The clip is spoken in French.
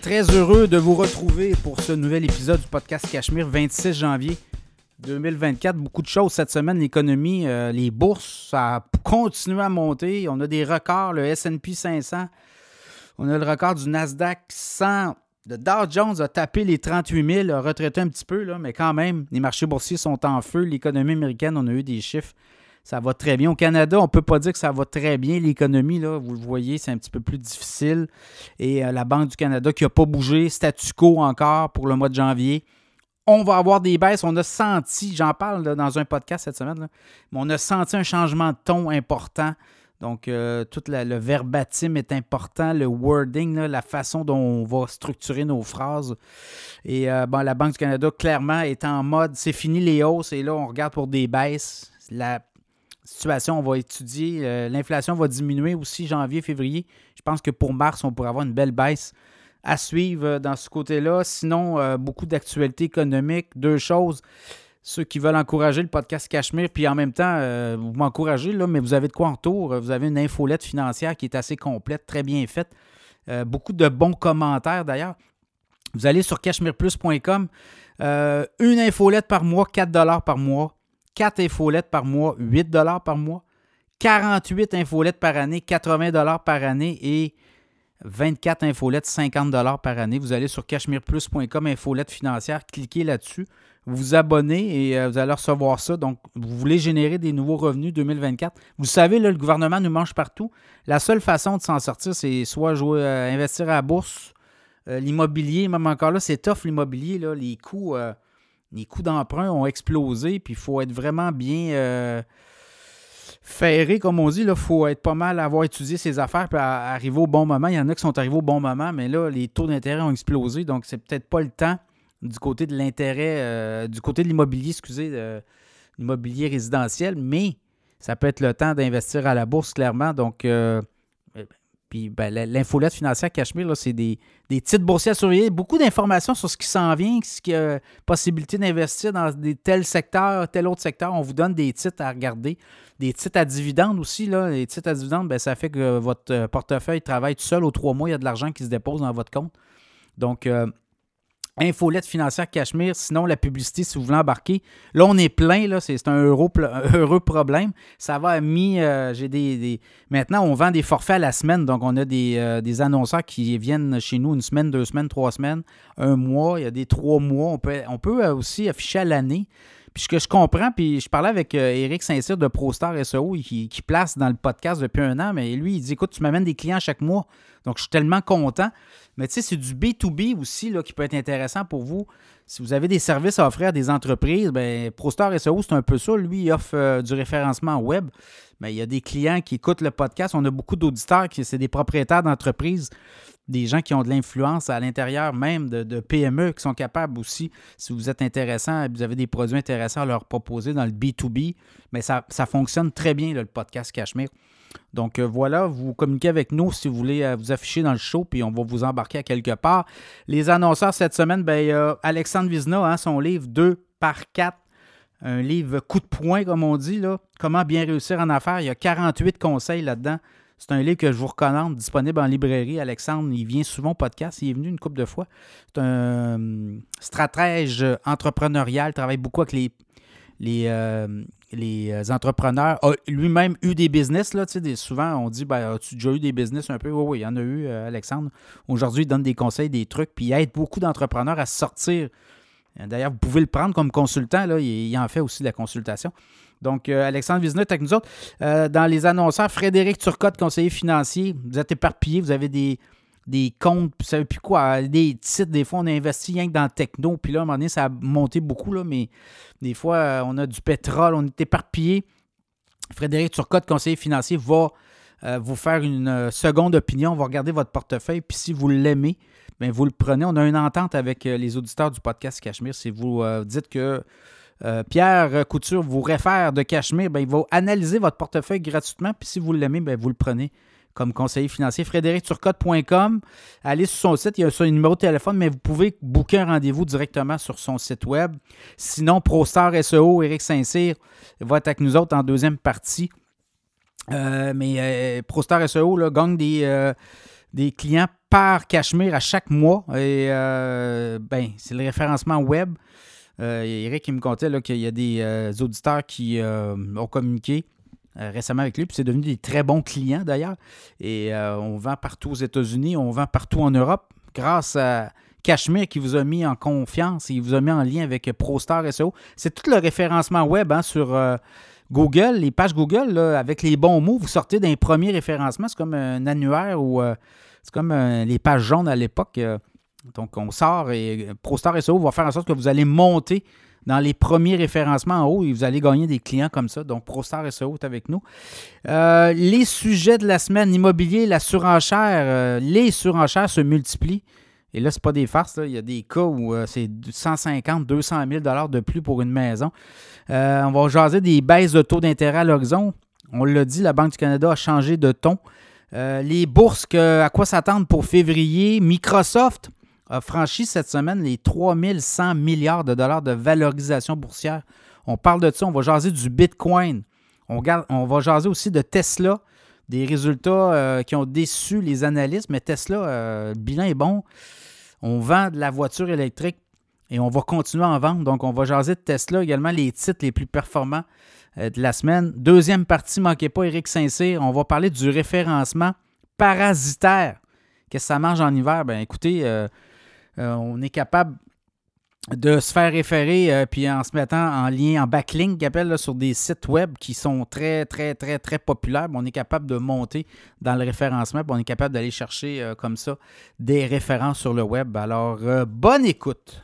Très, heureux de vous retrouver pour ce nouvel épisode du podcast Cachemire, 26 janvier 2024. Beaucoup de choses cette semaine. L'économie, euh, les bourses, ça a continué à monter. On a des records, le SP 500. On a le record du Nasdaq 100. Le Dow Jones a tapé les 38 000, a retraité un petit peu, là, mais quand même, les marchés boursiers sont en feu. L'économie américaine, on a eu des chiffres ça va très bien. Au Canada, on ne peut pas dire que ça va très bien. L'économie, vous le voyez, c'est un petit peu plus difficile. Et euh, la Banque du Canada qui n'a pas bougé, statu quo encore pour le mois de janvier. On va avoir des baisses. On a senti, j'en parle dans un podcast cette semaine, mais on a senti un changement de ton important. Donc, euh, tout le verbatim est important, le wording, la façon dont on va structurer nos phrases. Et euh, la Banque du Canada, clairement, est en mode c'est fini les hausses et là, on regarde pour des baisses. Situation, on va étudier. Euh, l'inflation va diminuer aussi janvier, février. Je pense que pour mars, on pourrait avoir une belle baisse à suivre euh, dans ce côté-là. Sinon, euh, beaucoup d'actualités économiques. Deux choses. Ceux qui veulent encourager le podcast Cachemire, puis en même temps, vous m'encouragez, mais vous avez de quoi en retour. Vous avez une infolette financière qui est assez complète, très bien faite. beaucoup de bons commentaires d'ailleurs. Vous allez sur cachemireplus.com. une infolette par mois, 4 par mois. 4 infolettes par mois, 8 par mois. 48 infolettes par année, 80 par année et 24 infolettes, 50 par année. Vous allez sur cachemireplus.com, infolette financière, cliquez là-dessus, vous abonnez et euh, vous allez recevoir ça. Donc, vous voulez générer des nouveaux revenus 2024. Vous savez, le gouvernement nous mange partout. La seule façon de s'en sortir, c'est soit jouer, euh, investir à la bourse, euh, l'immobilier, même encore là, c'est tough l'immobilier, les coûts les coûts d'emprunt ont explosé, puis il faut être vraiment bien euh, ferré, comme on dit. Il faut être pas mal avoir étudié ses affaires puis arriver au bon moment. Il y en a qui sont arrivés au bon moment, mais là, les taux d'intérêt ont explosé, donc c'est peut-être pas le temps du côté de l'intérêt, euh, du côté de l'immobilier, excusez, euh, l'immobilier résidentiel, mais ça peut être le temps d'investir à la bourse, clairement. Donc, puis ben, l'infolette financière Cachemire, c'est des, titres boursiers à surveiller. Beaucoup d'informations sur ce qui s'en vient, ce qui a possibilité d'investir dans des tels secteurs, tel autre secteur. On vous donne des titres à regarder. Des titres à dividendes aussi. Là. Les titres à dividendes, ben, ça fait que votre euh, portefeuille travaille tout seul. Aux trois mois, il y a de l'argent qui se dépose dans votre compte. Donc, euh, Infolette financière Cachemire, sinon la publicité si vous voulez embarquer. Là, on est plein, là, c'est un, heureux, problème. Ça va à mi. Euh, j'ai des, Maintenant, on vend des forfaits à la semaine, donc on a des, euh, des, annonceurs qui viennent chez nous une semaine, deux semaines, trois semaines, un mois. Il y a des trois mois. On peut, on peut euh, aussi afficher à l'année. Puis ce que je comprends, puis je parlais avec Eric Saint-Cyr de ProStar SEO qui, qui, place dans le podcast depuis un an, mais lui, il dit écoute, tu m'amènes des clients chaque mois. Donc je suis tellement content. Mais tu sais, c'est du B2B aussi là, qui peut être intéressant pour vous. Si vous avez des services à offrir à des entreprises, bien, ProStar SEO, c'est un peu ça. Lui, il offre euh, du référencement web. Mais il y a des clients qui écoutent le podcast. On a beaucoup d'auditeurs qui c'est des propriétaires d'entreprises, des gens qui ont de l'influence à l'intérieur même de, PME, qui sont capables aussi, si vous êtes intéressant, vous avez des produits intéressants à leur proposer dans le B2B, mais ça, ça fonctionne très bien, le podcast Cachemire. Donc euh, voilà, vous communiquez avec nous si vous voulez euh, vous afficher dans le show, puis on va vous embarquer à quelque part. Les annonceurs cette semaine, ben, a Alexandre Vizna, hein, son livre 2 par 4, un livre coup de poing, comme on dit, là. Comment bien réussir en affaires. Il y a 48 conseils là-dedans. C'est un livre que je vous recommande, disponible en librairie. Alexandre, il vient souvent au podcast. Il est venu une couple de fois. C'est un euh, stratège entrepreneurial, travaille beaucoup avec les, les, les euh, entrepreneurs ont lui-même eu des business. Là, souvent, on dit ben, As-tu déjà eu des business un peu? Oui, oui, il y en a eu, euh, Alexandre. Aujourd'hui, il donne des conseils, des trucs, puis il aide beaucoup d'entrepreneurs à sortir. D'ailleurs, vous pouvez le prendre comme consultant. Il, en fait aussi de la consultation. Donc, euh, Alexandre Vizina avec nous autres. dans les annonceurs, Frédéric Turcotte, conseiller financier. Vous êtes éparpillé, vous avez des, des comptes, puis ça plus quoi, des titres, des fois on a investi rien que dans le techno, puis là, à un moment donné, ça a monté beaucoup, mais des fois, euh, on a du pétrole, on est éparpillé. Frédéric Turcotte, conseiller financier, va euh, vous faire une euh, seconde opinion, va regarder votre portefeuille, puis si vous l'aimez, vous le prenez. On a une entente avec les auditeurs du podcast Cachemire. Si vous dites que Pierre Couture vous réfère de Cachemire, bien, il va analyser votre portefeuille gratuitement, puis si vous l'aimez, bien, vous le prenez comme conseiller financier. FrédéricTurcotte.com. Allez sur son site, il y a son numéro de téléphone, mais vous pouvez booker un rendez-vous directement sur son site web. Sinon, ProStar SEO, Eric Saint-Cyr va être avec nous autres en deuxième partie. Euh, mais euh, ProStar SEO là, gagne des, euh, des clients par Cachemire à chaque mois. Et euh, ben, c'est le référencement web. Euh, Eric il me contait qu'il y a des euh, auditeurs qui ont communiqué récemment avec lui, puis c'est devenu des très bons clients d'ailleurs. Et on vend partout aux États-Unis, on vend partout en Europe grâce à Cachemire qui vous a mis en confiance et il vous a mis en lien avec ProStar SEO. C'est tout le référencement web hein, sur Google, les pages Google, avec les bons mots, vous sortez d'un premier référencement. C'est comme un annuaire ou euh, c'est comme euh, les pages jaunes à l'époque. Euh. donc, on sort et ProStar SEO va faire en sorte que vous allez monter dans les premiers référencements en haut et vous allez gagner des clients comme ça. Donc, ProStar SEO est avec nous. les sujets de la semaine, immobilier, la surenchère, les surenchères se multiplient. Et là, ce pas des farces. Il y a des cas où c'est 150, 200 000 de plus pour une maison. Euh, on va jaser des baisses de taux d'intérêt à l'horizon. On l'a dit, la Banque du Canada a changé de ton. Euh, les bourses, à quoi s'attendre pour février? Microsoft a franchi cette semaine les 3100 milliards de dollars de valorisation boursière. On parle de ça, on va jaser du Bitcoin. On, va jaser aussi de Tesla, des résultats euh, qui ont déçu les analystes, mais Tesla, le bilan est bon. On vend de la voiture électrique et on va continuer à en vendre. Donc, on va jaser de Tesla également, les titres les plus performants euh, de la semaine. Deuxième partie, manquez pas, Eric Saint-Cyr. On va parler du référencement parasitaire. Qu'est-ce que ça marche en hiver? Ben écoutez, euh, euh, on est capable de se faire référer puis en se mettant en lien, en backlink, appelle, sur des sites web qui sont très, très, très, très populaires. on est capable de monter dans le référencement, on est capable d'aller chercher comme ça des références sur le web. Alors, bonne écoute!